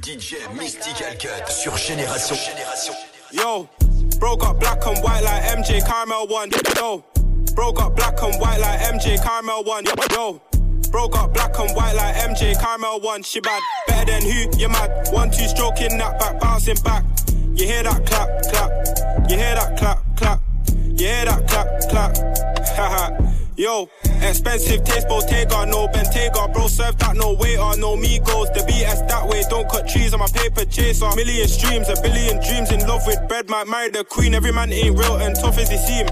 DJ oh Mystical Cut sur Génération. Yo, bro got black and white like MJ Caramel one. Yo, bro got black and white like MJ Caramel one. Yo, bro got black and white like MJ Caramel one. She bad, better than who? You mad? One two stroking that back, bouncing back. You hear that clap, clap. You hear that clap, clap. You hear that clap, clap. Haha. Yo, expensive taste, Bottega, no Bentayga, bro, serve that, no waiter, no Migos, the BS that way, don't cut trees on my paper chaser. Million streams, a billion dreams, in love with bread, might marry the queen, every man ain't real and tough as he seem.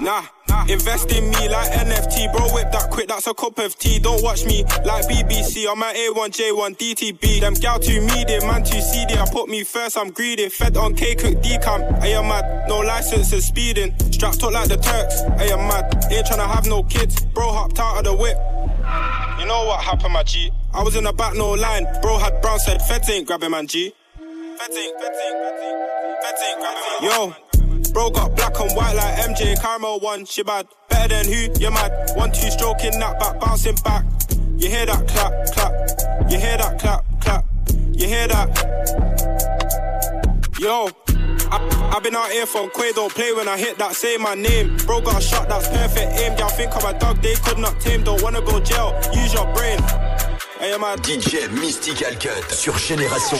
Nah, invest in me like NFT, bro, whip that quick, that's a cup of tea, don't watch me like BBC, I'm at A1J1 DTB, them gal too meaty, man too seedy, I put me first, I'm greedy, fed on K cook decam, I am mad, no license is speeding, strapped up like the Turks, I am mad, ain't tryna have no kids, bro hopped out of the whip. You know what happened, my G? I was in the back, no line. Bro had brown said, Feds ain't grabbing, man, G. Feds ain't, feds ain't, feds ain't, feds ain't grabbing. Yo, bro got black and white like MJ Caramel one. She bad, better than who? You mad? One two stroking that back, bouncing back. You hear that clap, clap. You hear that clap, clap. You hear that? Yo. I, I've been out here from Quay, don't play when I hit that, say my name. Bro got a shot, that's perfect aim. Y'all think I'm a dog, they could not tame. Don't wanna go jail, use your brain. Hey, I'm a DJ Mystical Cut sur Génération.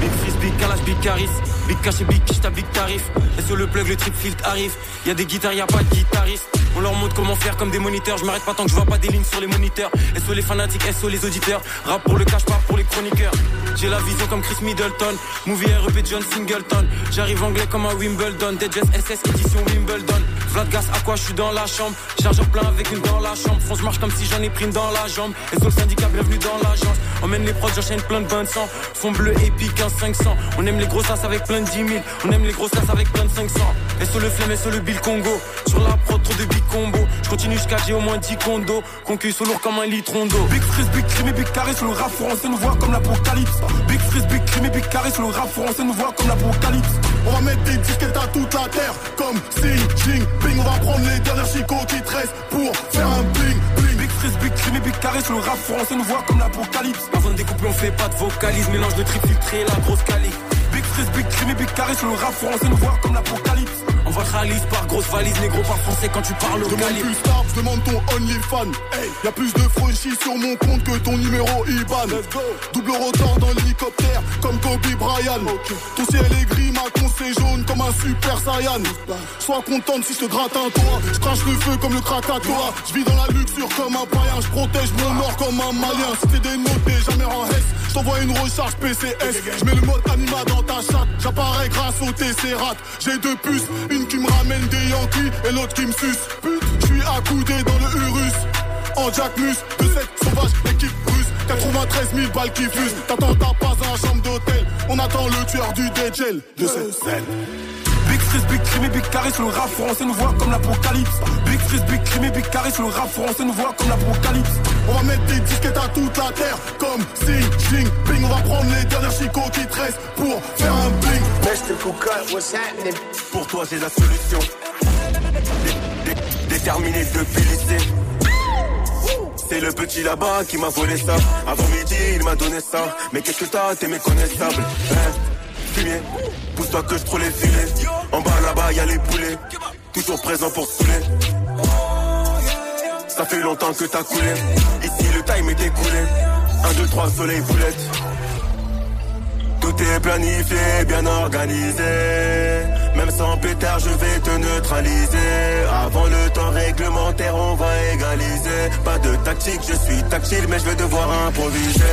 Big fils, big calage, big charis. Big cash et big quiche, t'as big tarif. Et sur le plug, le trip filtre arrive. Y'a des guitares, y'a pas de guitariste. On leur montre comment faire comme des moniteurs. Je m'arrête pas tant que je vois pas des lignes sur les moniteurs. Sur les fanatiques, sur les auditeurs. Rap pour le cash, pas pour les chroniqueurs. J'ai la vision comme Chris Middleton. Movie REP John Singleton. J'arrive anglais comme un Wimbledon. Dead SS édition Wimbledon. Vlad gas, à quoi je suis dans la chambre? Chargeur plein avec une dans la chambre. France marche comme si j'en ai pris une dans la jambe. Sur le syndicat, bienvenue dans l'agence. Emmène les prods, j'enchaîne plein de de sang. Fond bleu épique, 15 500. On aime les grosses avec plein de 10 000. On aime les grosses as avec plein de 500. Et sur le flemme et sur le bill Congo. Sur la prod, trop de big combo. Je continue jusqu'à j'ai au moins 10 condos. Concu sous lourd comme un litron d'eau. Big freeze, big crime et big carré sur le rap français nous voit comme l'apocalypse. Big freeze, big crime et big carré sur le rap français nous voit comme l'apocalypse. On va mettre des disquettes à toute la terre comme Xi Jinping. On va prendre les dernières chicots qui te restent pour faire un bling bling. Big freeze, big crime big carré sur le rap français nous voit comme l'apocalypse. Avant de découper, on fait pas de vocalise. Mélange de trip filtré et la grosse calique. Big freeze, big crime big carré sur le rap français nous voit comme l'apocalypse. Va Khalis par grosse valise, négro par français quand tu parles au calibre. plus star, demande ton OnlyFan. Hey, y a plus de franchis sur mon compte que ton numéro IBAN. Let's go. Double rotor dans l'hélicoptère, comme Kobe Bryant. Ton ciel est gris, ma con c'est jaune comme un super saiyan. Sois contente si je te gratte un toit. Je crache le feu comme le Krakatoa. Je vis dans la luxure comme un païen. Je protège mon or comme un malien. Si t'es dénoté, jamais en S. Je t'envoie une recharge PCS. Je mets le mode anima dans ta chatte. J'apparais grâce au TC-RAT. J'ai deux puces, une qui me ramène des Yankees et l'autre qui me suce. Je suis accoudé dans le Urus. En Jack Mus, de cette sauvage équipe russe. 93 000 balles qui fusent. T'attends ta pas à la chambre d'hôtel. On attend le tueur du DJL de cette scène. Big freeze, big crime et big carré sur le rap français nous voit comme l'apocalypse. Big freeze, big crime et big carré sur le rap français nous voit comme l'apocalypse. On va mettre des disquettes à toute la terre comme Xi Jinping. On va prendre les dernières chicots qui te restent pour faire un Pour toi, j'ai la solution. Dé- dé- Déterminé depuis lycée. C'est le petit là-bas qui m'a volé ça. Avant midi, il m'a donné ça. Mais qu'est-ce que t'as, t'es méconnaissable. Hein Fumier, pousse-toi que je trouve les filets. En bas là-bas, y a les poulets. Toujours présent pour saouler. Ça fait longtemps que t'as coulé. Ici, le time est écoulé. 1, 2, 3, soleil boulette. Tout est planifié, bien organisé. Même sans pétard, je vais te neutraliser. Avant le temps réglementaire, on va égaliser. Pas de tactique, je suis tactile, mais je vais devoir improviser.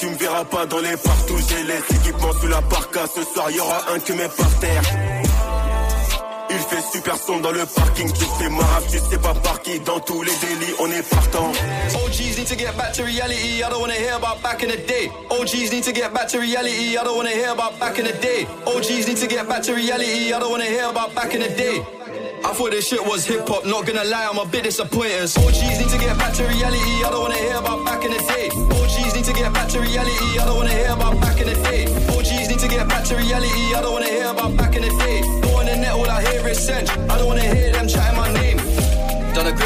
Tu me verras pas dans les partout, j'ai les équipements sous la parka. Ce soir, y aura un que par terre. Il fait super son dans le parking, tu fais marave, tu sais pas par qui. Dans tous les délits, on est partant. OGs need to get back to reality. I don't wanna hear about back in the day. OGs need to get back to reality. I don't wanna hear about back in the day. OGs need to get back to reality. I don't wanna hear about back in the day. I thought this shit was hip hop, not gonna lie, I'm a bit disappointed. OGs need to get back to reality. I don't wanna hear about back in the day. OGs need to get back to reality. I don't wanna hear about back in the day. OGs need to get back to reality. I don't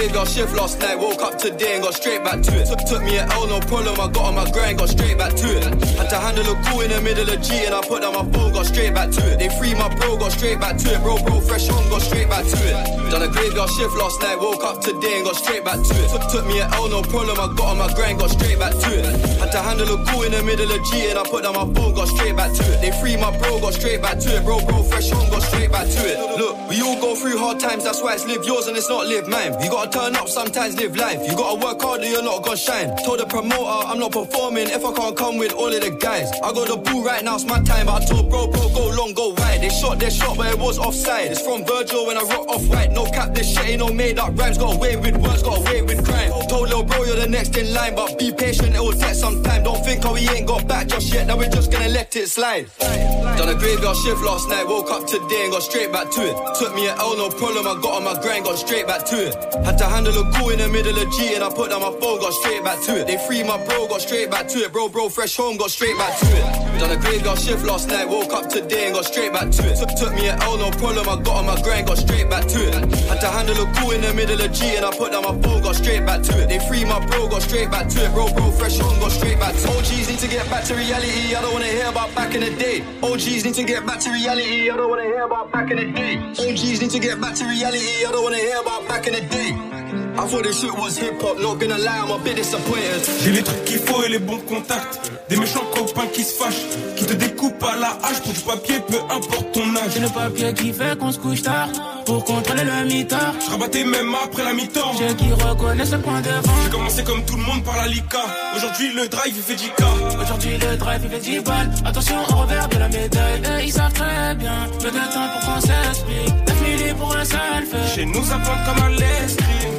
great graveyard shift last night, woke up today and got straight back to it. Took, took me an L, no problem, I got on my grind, got straight back to it. Had to handle a cool in the middle of G and I put down my phone, got straight back to it. They free my bro, got straight back to it. Bro, bro, fresh home, got straight back to it. Done a graveyard shift last night, woke up today and got straight back to it. Took, took me an L, no problem, I got on my grind, got straight back to it. Had to handle a cool in the middle of G and I put down my phone, got straight back to it. They free my bro, got straight back to it. Bro, bro, fresh home, got straight back to it. Look, we all go through hard times, that's why it's live yours and it's not live mine. You gotta turn up sometimes, live life. You gotta work hard or you're not gonna shine. Told the promoter I'm not performing if I can't come with all of the guys. I got the ball right now, it's my time, but I told bro, bro, go long, go wide. They shot their shot, but it was offside. It's from Virgil when I rock off white. No cap, this shit ain't no made up rhymes. Got away with words, got away with crime. Told little bro, you're the next in line, but be patient, it will take some time. Don't think how we ain't got back just yet, now we're just gonna let it slide. Done a graveyard shift last night, woke up today and got straight back to it. Took me an L, no problem, I got on my grind, got straight back to it. Had to handle a cool in the middle of G and I put down my phone, got straight back to it. They free my bro, got straight back to it. Bro, bro, fresh home, got straight back to it. Done a graveyard shift last night, woke up today and got straight back to it. Took, took me an L, no problem, I got on my grind, got straight back to it. Had to handle a cool in the middle of G and I put down my phone, got straight back to it. They free my bro, got straight back to it. Bro, bro, fresh home, got straight back to it. OGs need to get back to reality, I don't wanna hear about back in the day. OGs need to get back to reality, I don't wanna hear about back in the day. OGs need to get back to reality, I don't wanna hear about back in the day. I thought this shit was hip hop, not gonna lie, I'm a bit disappointed. J'ai les trucs qu'il faut et les bons contacts. Des méchants copains qui se fâchent, qui te découpent à la hache pour du papier, peu importe ton âge. C'est le papier qui fait qu'on se couche tard pour contrôler le mitard. Je rabattais même après la mi-temps. J'ai qui reconnaissent le point de vente. J'ai commencé comme tout le monde par la Lika. Aujourd'hui le drive il fait 10K. Aujourd'hui le drive il fait 10 balles. Attention au revers de la médaille. Et ils savent très bien. Peu de temps pour qu'on s'explique. 9 milli pour un seul fait. Chez nous ça plante comme un l'escrime.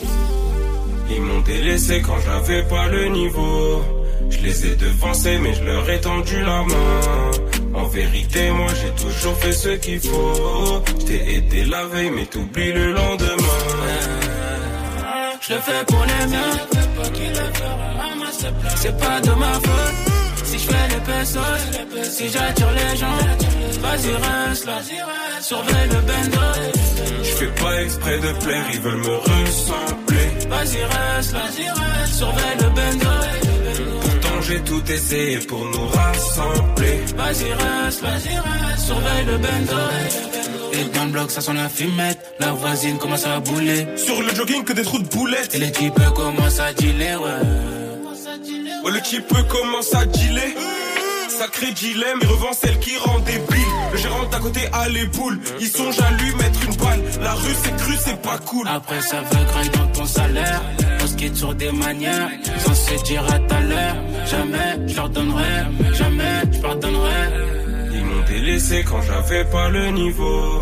Ils m'ont délaissé quand j'avais pas le niveau. Je les ai devancés mais je leur ai tendu la main. En vérité, moi j'ai toujours fait ce qu'il faut. Je t'ai aidé la veille mais t'oublies le lendemain. Je le fais pour les miens. C'est pas de ma faute. Si je fais les pesos, si j'attire les gens, vas-y reste là. Surveille le bendo. Je fais pas exprès de plaire, ils veulent me ressembler. Vas-y reste là. Surveille le bendo. Pourtant j'ai tout essayé pour nous rassembler. Vas-y reste là. Surveille le bendo. Et dans le bloc, ça sent la fumette. La voisine commence à bouler. Sur le jogging, que des trous de boulettes. Et les types commencent à dealer, ouais. Ouais, le type commence à dealer. Sacré dilemme, il revend celle qui rend débile. Le gérant d'à côté a les boules. Ils songent à lui mettre une balle. La rue c'est cru, c'est pas cool. Après ça veut grailler dans ton salaire. On se quitte sur des manières. Sans se dire à tout à l'heure. Jamais je leur donnerai. Jamais je pardonnerai. Ils m'ont délaissé quand j'avais pas le niveau.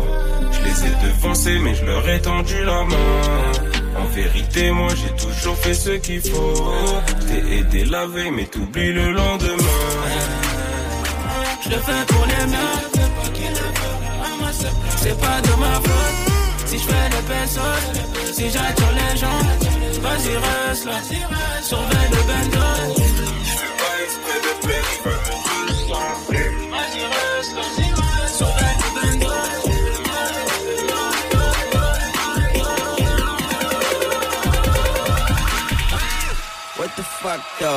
Je les ai devancés, mais je leur ai tendu la main. Vérité, moi j'ai toujours fait ce qu'il faut. T'ai aidé la veille, mais t'oublies le lendemain. Je le fais pour les miens. C'est pas de ma faute. Si je fais les pesos, si j'attire les gens, vas-y reste là. Surveille le bendo. Je fais pas exprès de plaire,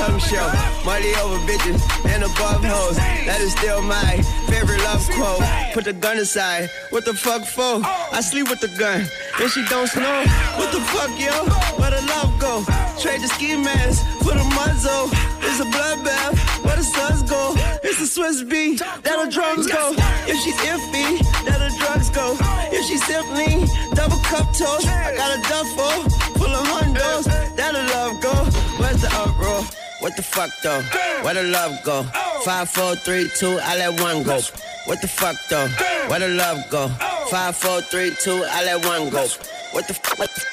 Tongue show. Money over bitches and above hoes. That is still my favorite love quote. Put the gun aside. What the fuck for? I sleep with the gun. And she don't snow. What the fuck, yo? Where the love go? Trade the ski mask for the muzzle. It's a bloodbath. Where the suns go? It's a Swiss beat. That the drums go. If she's iffy, that the drugs go. If she's simply double cup toast, I got a duffel full of hundos. That the love go. Where's the uproar? What the fuck though? Where the love go? Five, four, three, two, I let one go. What the fuck though? Where the love go? Five, four, three, two, I let one go. What the fuck? What the,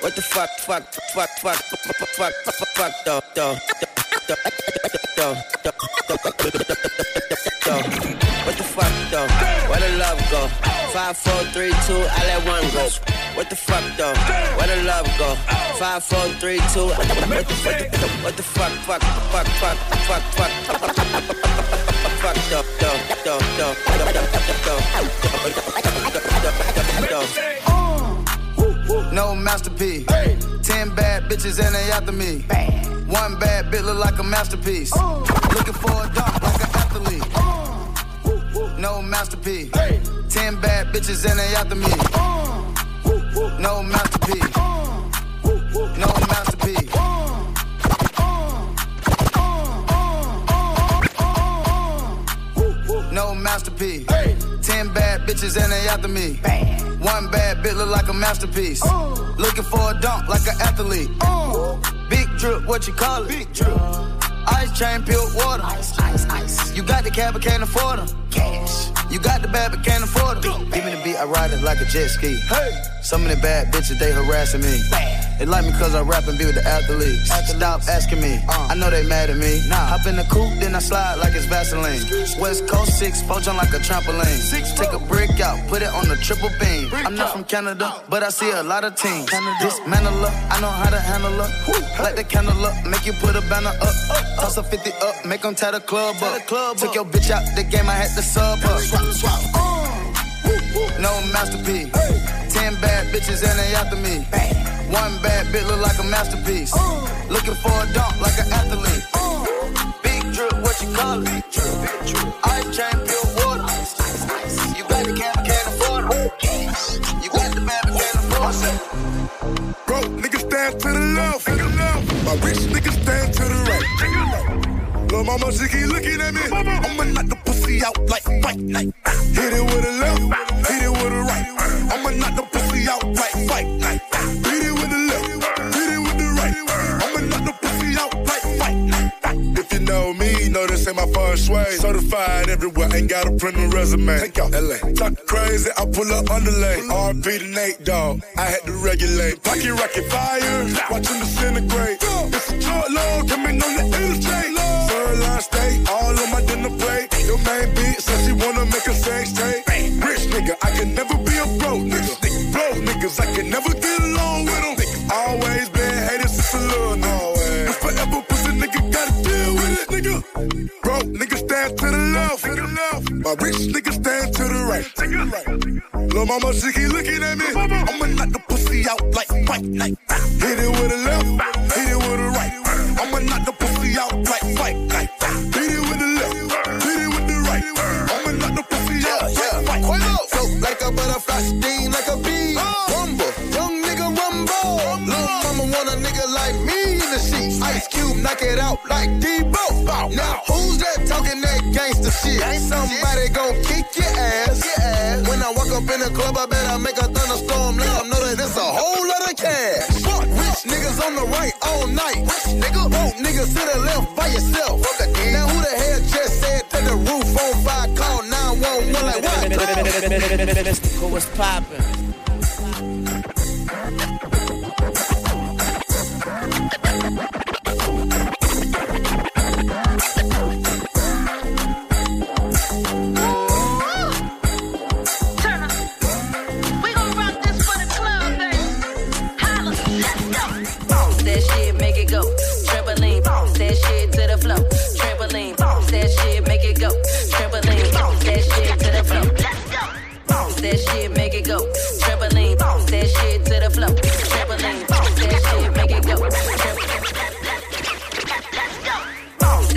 What the fuck, fuck, fuck, fuck, fuck, fuck, fuck, fuck, though, though, What the fuck though? Where the love go? Five, four, three, two, I let one go. What the fuck though? Where the love go? Five, four, three, two. What the, what the, what the fuck, fuck, fuck, fuck, fuck, fuck, fuck, though, though, though, though, No masterpiece. Ten bad bitches and they after me. One bad bitch look like a masterpiece. Looking for a dunk like an athlete no masterpiece. Hey. Ten bad bitches and they after me. Uh, no masterpiece. Uh, no masterpiece. No masterpiece. Hey. Ten bad bitches and they after me. Bam. One bad bitch look like a masterpiece. Ooh. Looking for a dunk like an athlete. Ooh. Big drip, what you call it? Big drip. Ice chain, pure water. Ice, ice, ice. You got the cab, but can't afford them. Cash. You got the bad, but can't afford them. Give me the beat, I ride it like a jet ski. Hey. Some of the bad bitches, they harassing me. Bad. They like me cause I rap and be with the athletes. athletes. Stop asking me, uh. I know they mad at me. Nah. Hop in the coupe, then I slide like it's Vaseline. West Coast 6, poach on like a trampoline. Six, Take a brick out, put it on the triple beam. I'm not from Canada, but I see a lot of teams. Dismantle up, I know how to handle up. Light the candle up, make you put a banner up. Toss a 50 up, make them tie the club up. Took your bitch out the game, I had to sub up. No masterpiece. Ten bad bitches and they after me. One bad bitch look like a masterpiece. Looking for a dunk like an athlete. Big drip, what you call it? I chain, pure water. You got the can, can't afford it. You got the bad, can't afford it. Bro, niggas stand to the left. My rich niggas stand to the right. Lil' mama, she keep looking at me. I'ma knock the pussy out like fight night. Hit it with a left, Certified everywhere, ain't got a print resume. Take out LA. Talk crazy, I pull up underlay. RP to Nate, dog. I had to regulate. Pocket rocket fire, watch him disintegrate. It's a short load coming on the interstate. Third line state, all on my dinner plate. Your main beat says she wanna make a sex tape. Rich nigga, I can never be a broke nigga. Broke niggas, I can never get along with them. Always been hated since a little. But forever pussy nigga gotta deal with it, nigga. Left. My rich niggas stand to the right. Lil' mama, she keep looking at me. I'ma knock the pussy out like fight night. Hit it with a left, hit it with a right. I'ma knock the pussy out like fight night. Hit it with the left, hit it with the right. I'ma knock the pussy out like fight night. Float like a butterfly, sting like a bee. Uh. Rumble, young nigga rumble. Lil' mama want a nigga like me in the sheets. Ice knock it out like Debo. Now who's that talking that gangster shit? Somebody gon' kick your ass. When I walk up in the club, I better make a thunderstorm. Let them know that it's a whole lot of cash. Rich niggas on the right all night. Rich Nigga, broke niggas to the left by yourself. Now who the hell just said that the roof on fire? Call 911 like what? Who was poppin'?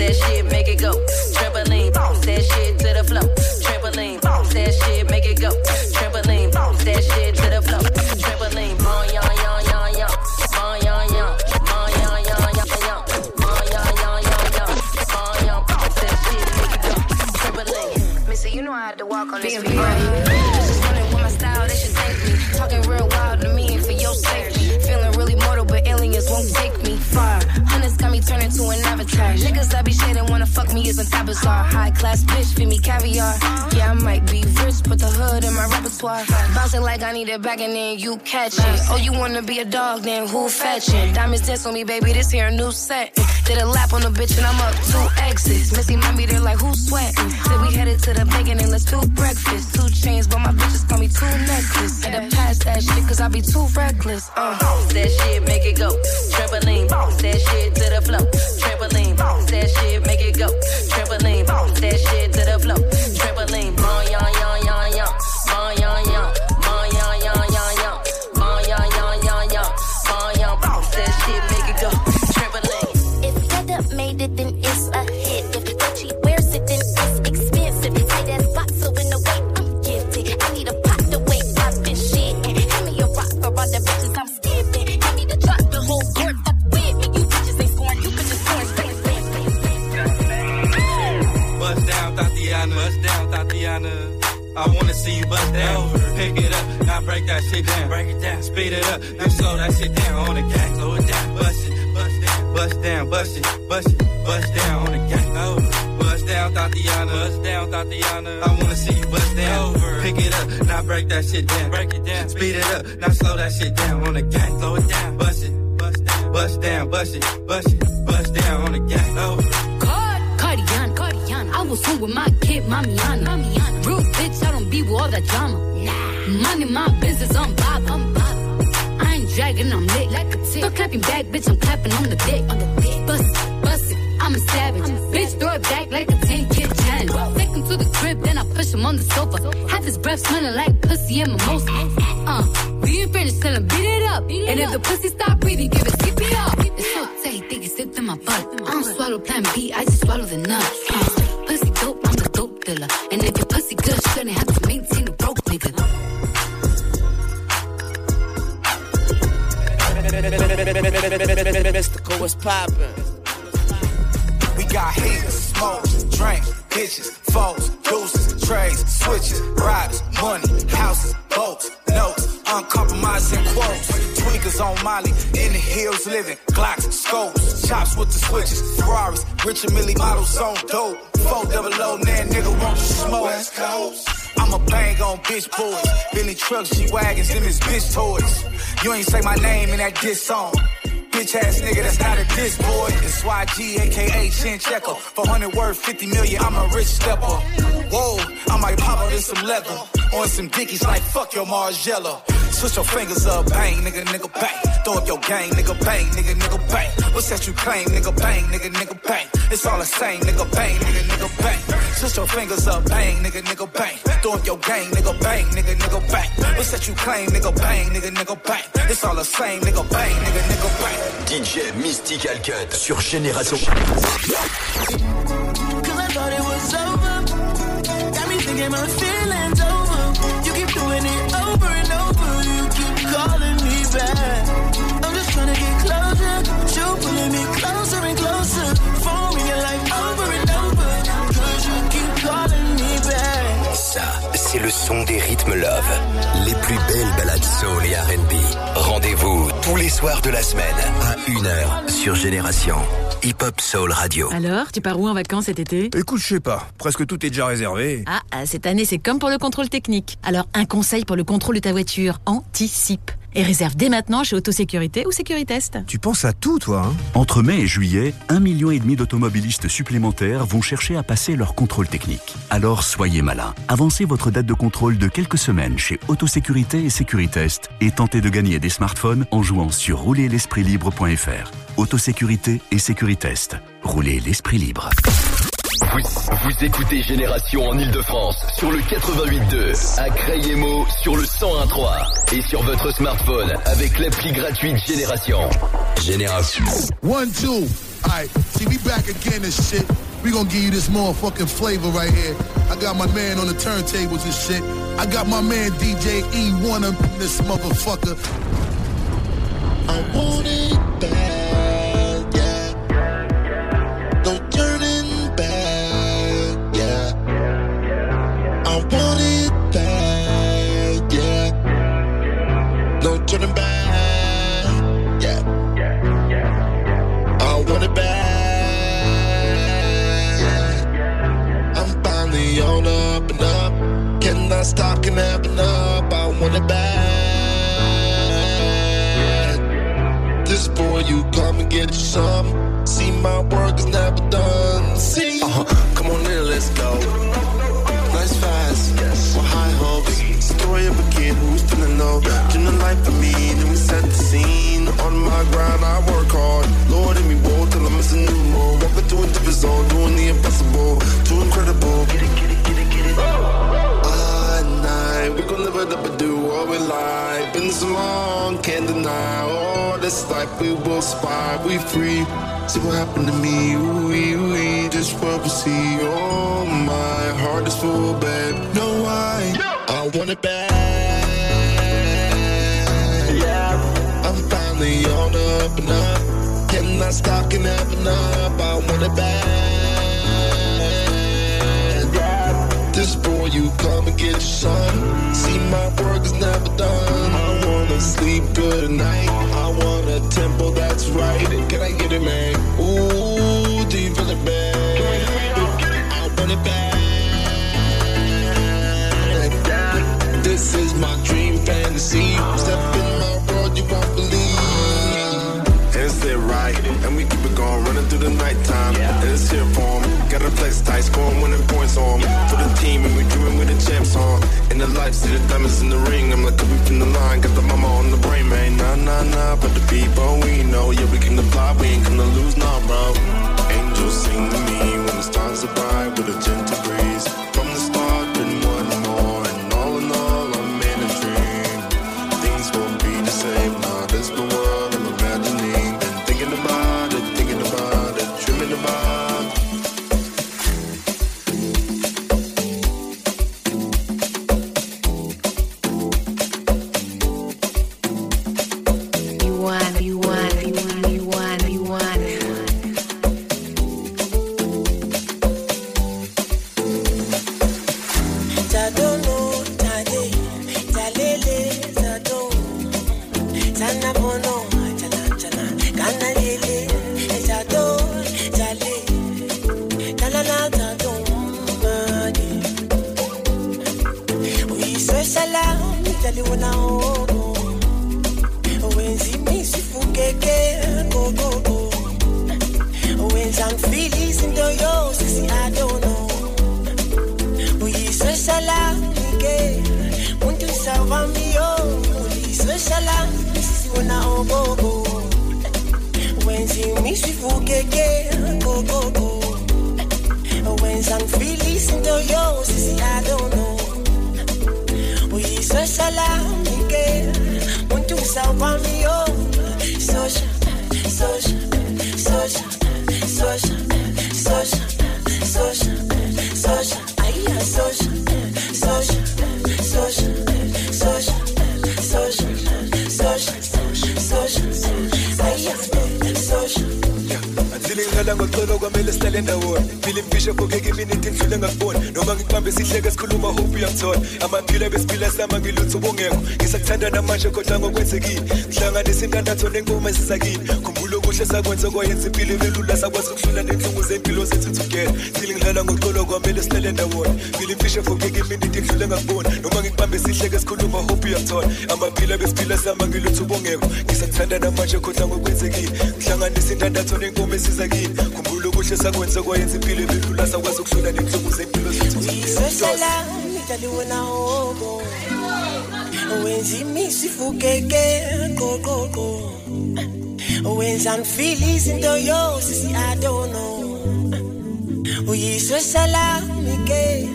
That shit, make it go. Trampoline, bounce that shit to the floor. Trampoline, bounce that shit, make it go. Trampoline, bounce that shit to the floor. Trampoline, boy, yon, yon, yon, yon. Boy, yon, yon. You know I had to walk on this beat bizarre. High class bitch, feed me caviar. Yeah, I might be rich, but the hood in my repertoire. Bouncing like I need it back and then you catch it. Oh, you wanna be a dog, then who fetching? Diamonds dance on me, baby, this here a new set. Did a lap on the bitch and I'm up two exits. Missy mommy, they're like, who's sweating? Said we headed to the bacon and let's do breakfast. Two chains, but my bitches call me two necklaces. Had to pass that shit, cause I be too reckless. Uh. That shit, make it go. Trampoline, bounce that shit to the flow. Trampoline, that shit, make it go. Trampoline, bounce that shit smelling like pussy and mimosa. Uh, we ain't finished, tell him beat it up. and if the pussy stop breathing, give it CPR. It's so tight, think it's slipped in my butt. I don't swallow plan B, I just swallow the nuts. Uh, pussy dope, I'm the dope dealer. And if your pussy good, shouldn't have to maintain a broke nigga. Mystical, what's poppin'? We got heaters, smoke, drink, bitches, foes, deuces, trays, switches, riders, money, houses, boats, notes, uncompromising quotes. Tweakers on Molly, in the hills living, Glocks, scopes, chops with the switches, Ferraris, Richard Mille models on dope. Four double O, nan nigga want to smoke. West Coast. I'ma bang on bitch boys, Billy trucks, G wagons, them is bitch toys. You ain't say my name in that diss song. Bitch ass nigga, that's not a diss boy. It's YG, aka Chin Checker. For 100 worth 50 million, I'm a rich stepper. Whoa, I might pop out in some leather. On some dickies like fuck your Margiela. Switch your fingers up, bang, nigga, nigga, bang. Throw up your gang, nigga, bang, nigga, nigga, bang. What's that you claim, nigga, bang, nigga, nigga, bang. It's all the same, nigga, bang, nigga, nigga, bang. Switch your fingers up, bang, nigga, nigga, bang. Throw up your gang, nigga, bang, nigga, nigga, bang. What's that you claim, nigga, bang, nigga, nigga, bang. It's all the same, nigga, bang, nigga, nigga, bang. DJ Mystical Cut sur Génération. Cause I thought it was over. Got me thinking my feelings le son des rythmes love. Les plus belles balades soul et R&B. Rendez-vous tous les soirs de la semaine à 1h sur Génération. Hip Hop Soul Radio. Alors, tu pars où en vacances cet été? Écoute, je sais pas. Presque tout est déjà réservé. Ah, ah, cette année, c'est comme pour le contrôle technique. Alors, un conseil pour le contrôle de ta voiture anticipe. Et réserve dès maintenant chez Autosécurité ou Sécuritest. Tu penses à tout, toi, hein? Entre mai et juillet, un million et demi d'automobilistes supplémentaires vont chercher à passer leur contrôle technique. Alors soyez malin. Avancez votre date de contrôle de quelques semaines chez Autosécurité et Sécuritest et tentez de gagner des smartphones en jouant sur roulerl'espritlibre.fr. Autosécurité et Sécuritest. Roulez l'esprit libre. Vous, vous écoutez Génération en Ile-de-France sur le 88.2, à Crayemo sur le 101.3 et sur votre smartphone avec l'appli gratuite Génération. Génération. One, two. Alright, see, we back again and shit. We gonna give you this motherfucking flavor right here. I got my man on the turntables and shit. I got my man DJ E1 up in this motherfucker. I want it bad, get some. See, my work this life we will spy, we free. See what happened to me, ooh, ooh, just what we see. Oh, my heart is full, babe. No, I, I want it back. Yeah, I'm finally on up and up. Cannot stop, can have enough. I want it bad. Yeah, this boy, you come and get your son. See, my work is never done. I wanna sleep good at night. Want a tempo that's right. Can I get it, man? Ooh, do you feel it, man? I want it bad. This is my dream fantasy. Step in my world, you won't believe. It's it right, and we keep it going, running through the nighttime. And it's here for for 'em. Got a flex tight, scoring winning points on 'em. For the team, and we una ogogo Wenzi misi fukeke Go go go. When I'm feeling sinto yo Sisi I don't know. Uyiswe salamike Muntu salva mio Sosha Sosha Sosha Sosha Sosha Sosha Sosha Zilingala ngoxolo kwamele sihlale ndawona Phila imfisha khokeka iminute ngidlule ngakubona. Noma ngibambe sihleke sikhuluma hope uyangithola Amaphila besiphila sama ngilutho ubungekho. Ngisakuthanda namanje kodwa ngokwenzekile. Ngihlanganisa intandatho nenkomo esisakile Khumbula okuhle sakwenza kwayenza impilo ibelula sakwazi ukudlula nenhlungu zempilo zethu together. Zilingala ngoxolo kwamele sihlale ndawona Phila imfisha khokeka iminute ngidlule ngakubona. Noma ngibambe sihleke sikhuluma hope uyangithola Amaphila besiphila sama ngilutho ubungekho. Ngisakuthanda namanje kodwa ngokwenzekile. Ngihlanganisa intandatho nenkomo esisakile Khumbula okuhle sakwenza kwayenza impilo ibelula sakwazi ukudlula nenhlungu zempilo zethu. Uyiswe salamike Tali wana ogo Wenzi misi fukeke Go go go When I'm feeling into yo Sisi I don't know. Uyiswe salamike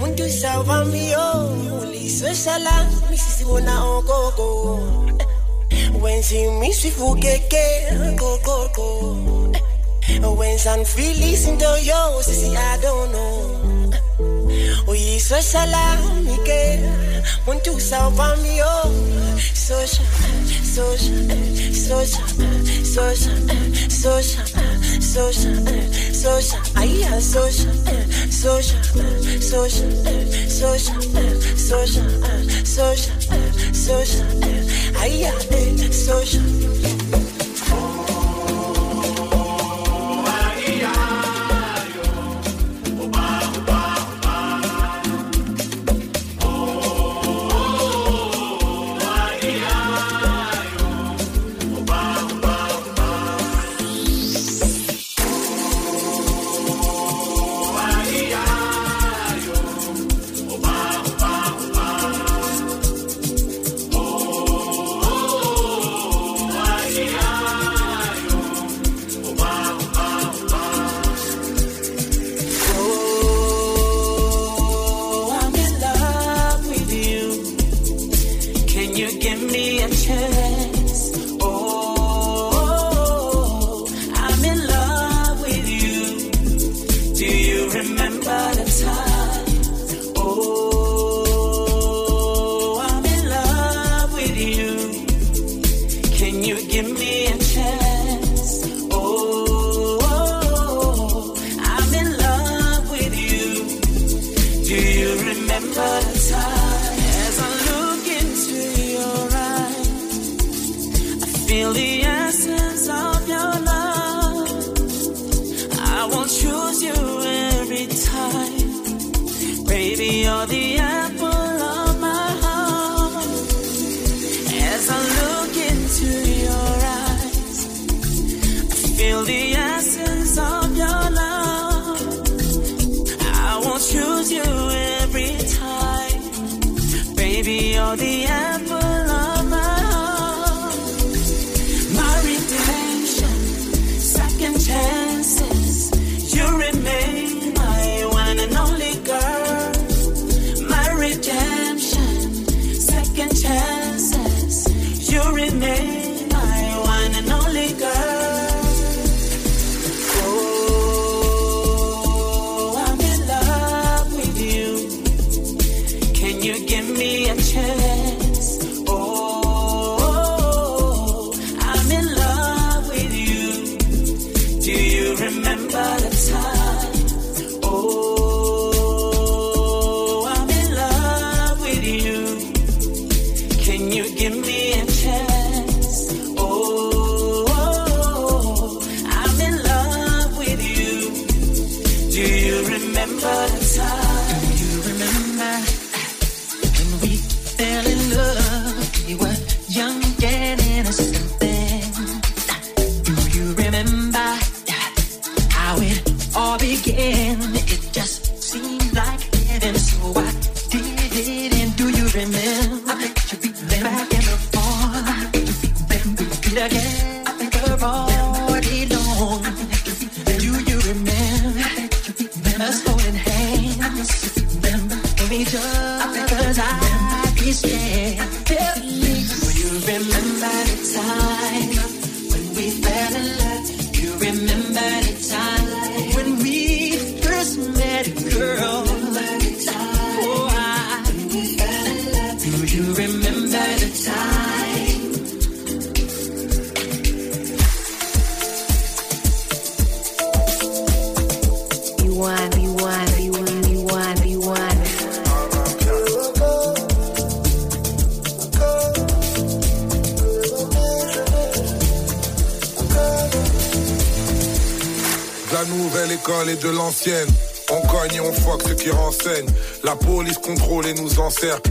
Muntu salva mio Uyiswe salamike Sisi wana ogogo. Wenzi misi fukeke Go When I'm feeling into yo Sisi I don't know Uyiswe salamike Muntu salva mio Sosha Sosha Sosha Sosha Sosha Sosha Sosha Aya Sosha Sosha Sosha Sosha Sosha Sosha Sosha Aya Sosha Baby, you're the apple of my heart. As I look into your eyes, I feel the essence of your love. I won't choose you every time. Baby, you're the apple remember la nouvelle école et de l'ancienne. On cogne et on fuck ceux qui renseignent. La police contrôle et nous encercle.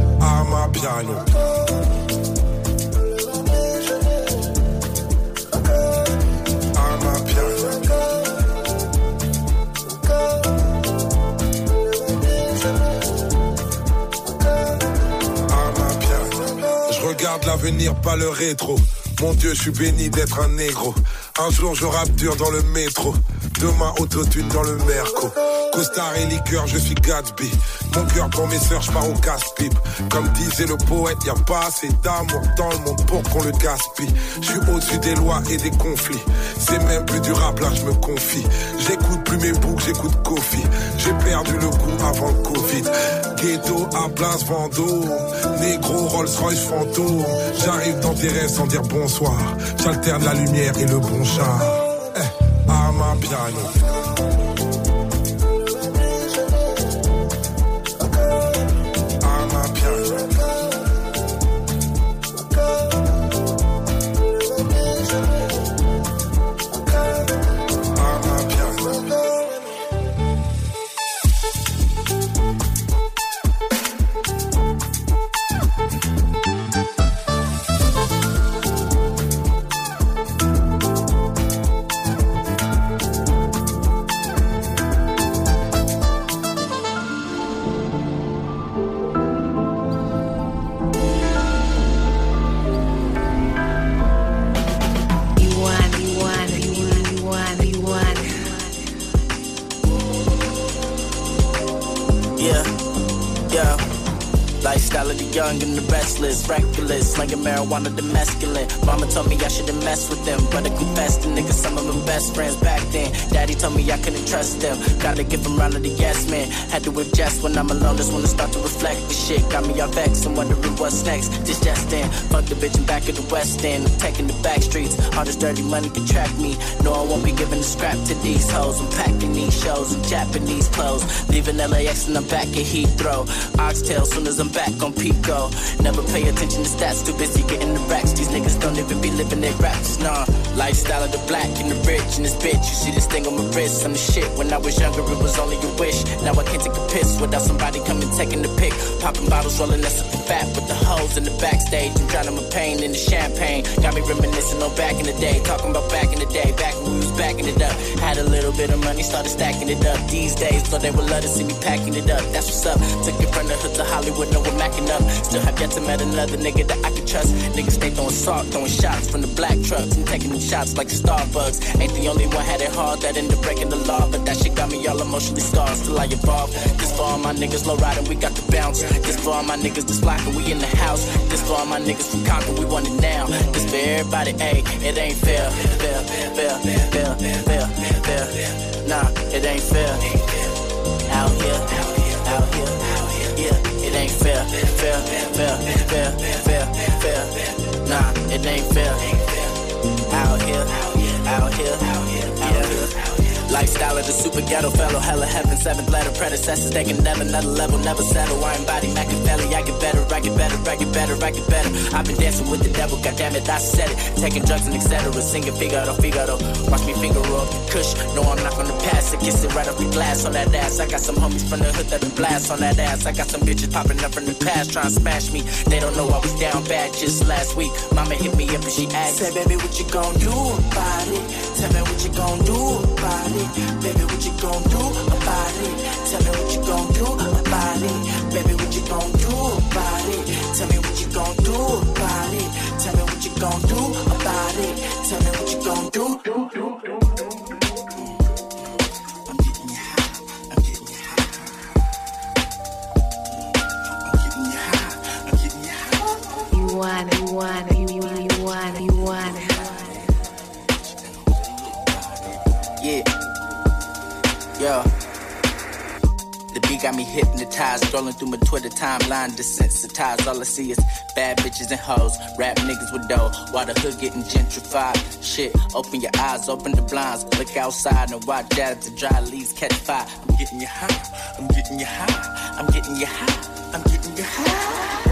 Je regarde l'avenir, pas le rétro. Mon Dieu, je suis béni d'être un négro. Un jour, je rappe dur dans le métro. Demain, autotune dans le merco. Costard et liqueur, je suis Gatsby. Mon cœur pour mes sœurs, je pars au casse-pipe. Comme disait le poète, y a pas assez d'amour dans le monde pour qu'on le gaspille. Je suis au-dessus des lois et des conflits. C'est même plus du rap, là, je me confie. J'écoute plus mes boucles, j'écoute Kofi. J'ai perdu le goût avant le Covid. Ghetto à place Vendôme. Négro Rolls Royce fantôme. J'arrive dans tes rêves sans dire bonsoir. J'alterne la lumière et le bon char. Eh, à ma piano. Yeah, yeah. Lifestyle of the young and the restless, reckless, slinging marijuana, the masculine. Mama told me I shouldn't mess with them, but I confess the niggas, some of them best friends back then. Daddy told me I couldn't trust them, gotta give them round of the yes man. Had to adjust when I'm alone, just wanna start to reflect. The shit got me all vexed and wondering what's next. Just just then, fuck the bitch and back at the West End. I'm taking the back streets, all this dirty money can track me. No, I won't be giving a scrap to these hoes. I'm packing these shows in Japanese clothes, leaving LAX and I'm back at Heathrow. Oxtail soon as I'm back on Pico. Never pay attention to stats, too busy getting the racks. These niggas don't even be living their raps, nah. Lifestyle of the black and the rich and this bitch. You see this thing on my wrist, I'm the shit. When I was younger, it was only a wish. Now I can't take a piss without somebody coming taking the pic. Popping bottles, rolling us up the fat with the hoes in the backstage. I'm drowning my pain in the champagne. Got me reminiscing on back in the day. Talking about back in the day, back when we was backing it up. Had a little bit of money, started stacking it up. These days, thought they would love to see me packing it up. That's what's up. Took it from the hood to Hollywood, no we're macking up. Still have yet to met another nigga that I can trust. Niggas stay throwing salt, throwing shots from the black trucks and taking them shots like Starbucks. Ain't the only one had it hard that ended breaking the law, but that shit got me all emotionally scarred. Still I evolve. This for all my niggas low riding, we got the bounce. This for all my niggas that's flocking, we in the house. This for all my niggas from Concord, we want it now. This for everybody, ayy, it ain't fair, fair, fair, fair, fair, fair. Nah, it ain't fair. Out here, out here, Out here, out here, yeah, it ain't fair, fair, fair, fair, fair, fair. Nah, it ain't fair. Out here, out here, out here. Lifestyle of the super ghetto fellow, hella heaven, seventh letter predecessors, they can never, another level, never settle. I embody Machiavelli, I get better, I get better, I get better, I get better. I've been dancing with the devil, goddamn it, I said it. Taking drugs and etc. Singing Figaro, Figaro. Watch me finger up kush. No, I'm not gonna pass it. Kiss it right off the glass on that ass. I got some homies from the hood that been blast on that ass. I got some bitches popping up from the past trying to smash me. They don't know I was down bad just last week. Mama hit me up and she asked, Say, baby, what you gon' do about it? Tell me what you gon' do about it. Baby, what you gon' do about it? Tell me what you gon' do about it. Baby, what you gon' do about it? Tell me what you gon' do about it. Tell me what you gon' do about it. Tell me what you gon' do. do, do, do. You want it, want it, got me hypnotized, scrolling through my Twitter timeline, desensitized. All I see is bad bitches and hoes, rap niggas with dough, while the hood getting gentrified. Shit, open your eyes, open the blinds, look outside and watch out the dry leaves catch fire. I'm getting you high, I'm getting you high, I'm getting you high, I'm getting you high.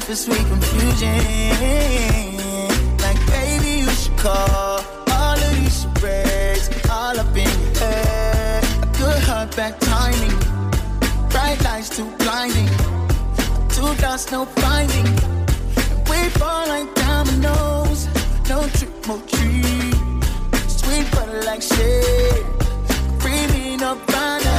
Search for sweet confusion. Like, baby, you should call. All of these charades, all up in your head. A good heart back timing. Bright lights too blinding. Two dots, no finding. We fall like dominoes. No trick, no treat. Sweet butter like shit. Free me, no banana.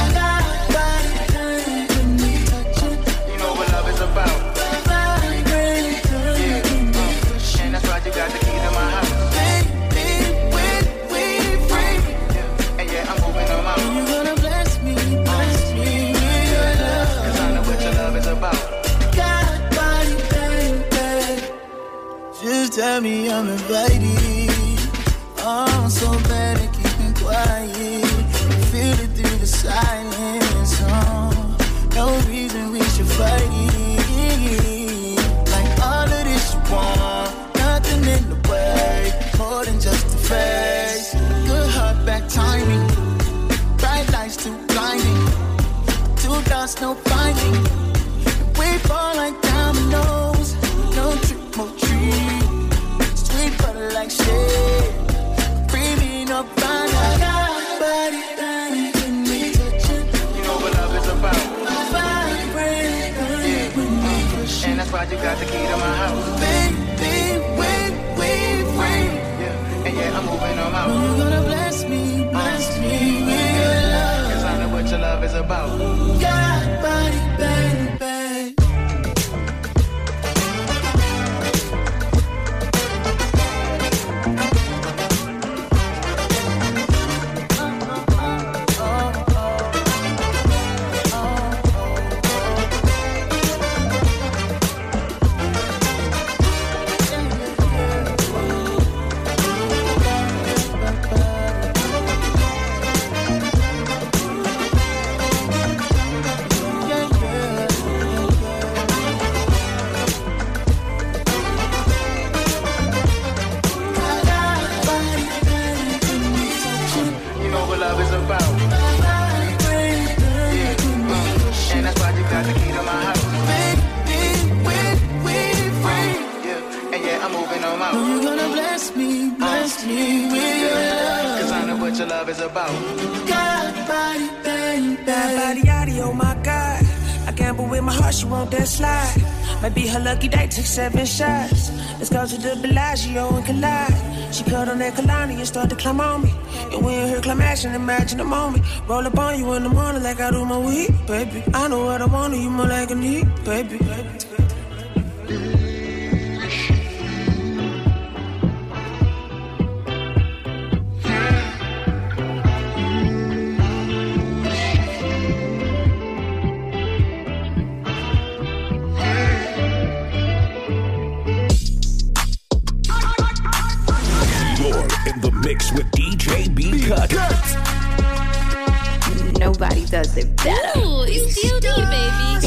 Tell me I'm invited. Oh, so bad at keeping quiet. Feel it through the silence. Oh, no reason we should fight. Like all of this you want, nothing in the way. More than just a face. Good heart back timing. Bright lights too blinding. Two dots, no finding. We fall like dominoes. No. Sweet butter like shit. Free me, no banana. Body burning with me. You know what love is about. Body burning yeah. with me. And that's why you got the key to my house. Big, big, we, wait, wait. Yeah, and yeah, I'm moving on out. You're gonna bless me, bless me with yeah. love. Cause I know what your love is about. God, body burning. Me with your love. Cause I know what your love is about. God, body, baby. Bad body, body, oh my God. I gamble with my heart, she won't that slide. Might be her lucky day, take seven shots. Let's go to the Bellagio and collide. She cut on that Kalani and start to climb on me. And when her climb action, imagine the moment. Roll up on you in the morning like I do my weed, baby. I know what I want, you more like a need, baby. You're better. Ooh, it's DOD, baby.